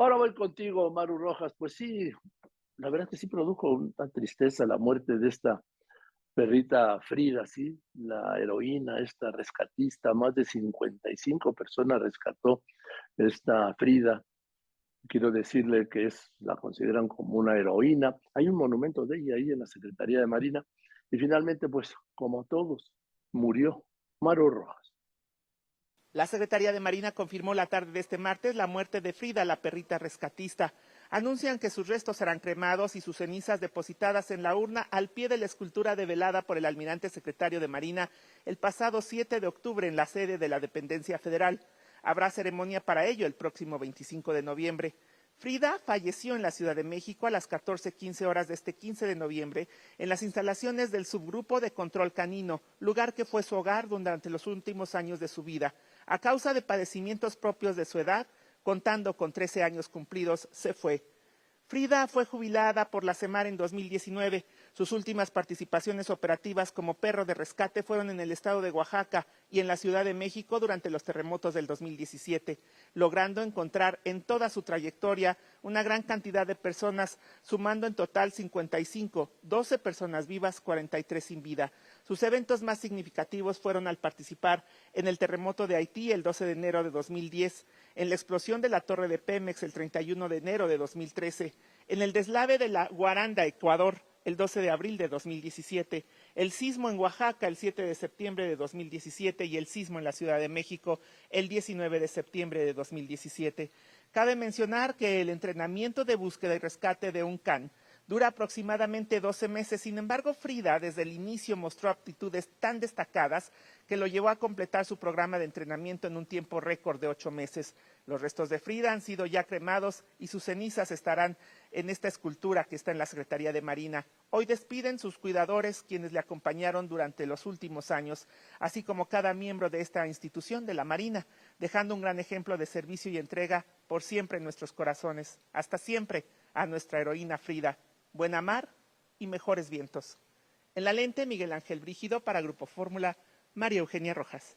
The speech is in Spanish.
Ahora voy contigo, Maru Rojas. Pues sí, la verdad que sí produjo una tristeza la muerte de esta perrita Frida, sí, la heroína, esta rescatista, más de 55 personas rescató esta Frida. Quiero decirle que es, la consideran como una heroína. Hay un monumento de ella ahí en la Secretaría de Marina. Y finalmente, pues, como todos, murió Maru Rojas. La Secretaría de Marina confirmó la tarde de este martes la muerte de Frida, la perrita rescatista. Anuncian que sus restos serán cremados y sus cenizas depositadas en la urna al pie de la escultura develada por el almirante secretario de Marina el pasado 7 de octubre en la sede de la dependencia federal. Habrá ceremonia para ello el próximo 25 de noviembre. Frida falleció en la Ciudad de México a las 14:15 horas de este 15 de noviembre en las instalaciones del subgrupo de control canino, lugar que fue su hogar durante los últimos años de su vida. A causa de padecimientos propios de su edad, contando con 13 años cumplidos, se fue. Frida fue jubilada por la Semar en 2019. Sus últimas participaciones operativas como perro de rescate fueron en el estado de Oaxaca y en la Ciudad de México durante los terremotos del 2017, logrando encontrar en toda su trayectoria una gran cantidad de personas, sumando en total 55, 12 personas vivas, 43 sin vida. Sus eventos más significativos fueron al participar en el terremoto de Haití el 12 de enero de 2010, en la explosión de la torre de Pemex el 31 de enero de 2013, en el deslave de la Guaranda, Ecuador, el 12 de abril de 2017, el sismo en Oaxaca el 7 de septiembre de 2017 y el sismo en la Ciudad de México el 19 de septiembre de 2017. Cabe mencionar que el entrenamiento de búsqueda y rescate de un can dura aproximadamente 12 meses. Sin embargo, Frida desde el inicio mostró aptitudes tan destacadas que lo llevó a completar su programa de entrenamiento en un tiempo récord de ocho meses. Los restos de Frida han sido ya cremados y sus cenizas estarán en esta escultura que está en la Secretaría de Marina. Hoy despiden sus cuidadores, quienes le acompañaron durante los últimos años, así como cada miembro de esta institución de la Marina, dejando un gran ejemplo de servicio y entrega por siempre en nuestros corazones. Hasta siempre a nuestra heroína Frida buena mar y mejores vientos. En la lente, Miguel Ángel Brígido para Grupo Fórmula, María Eugenia Rojas.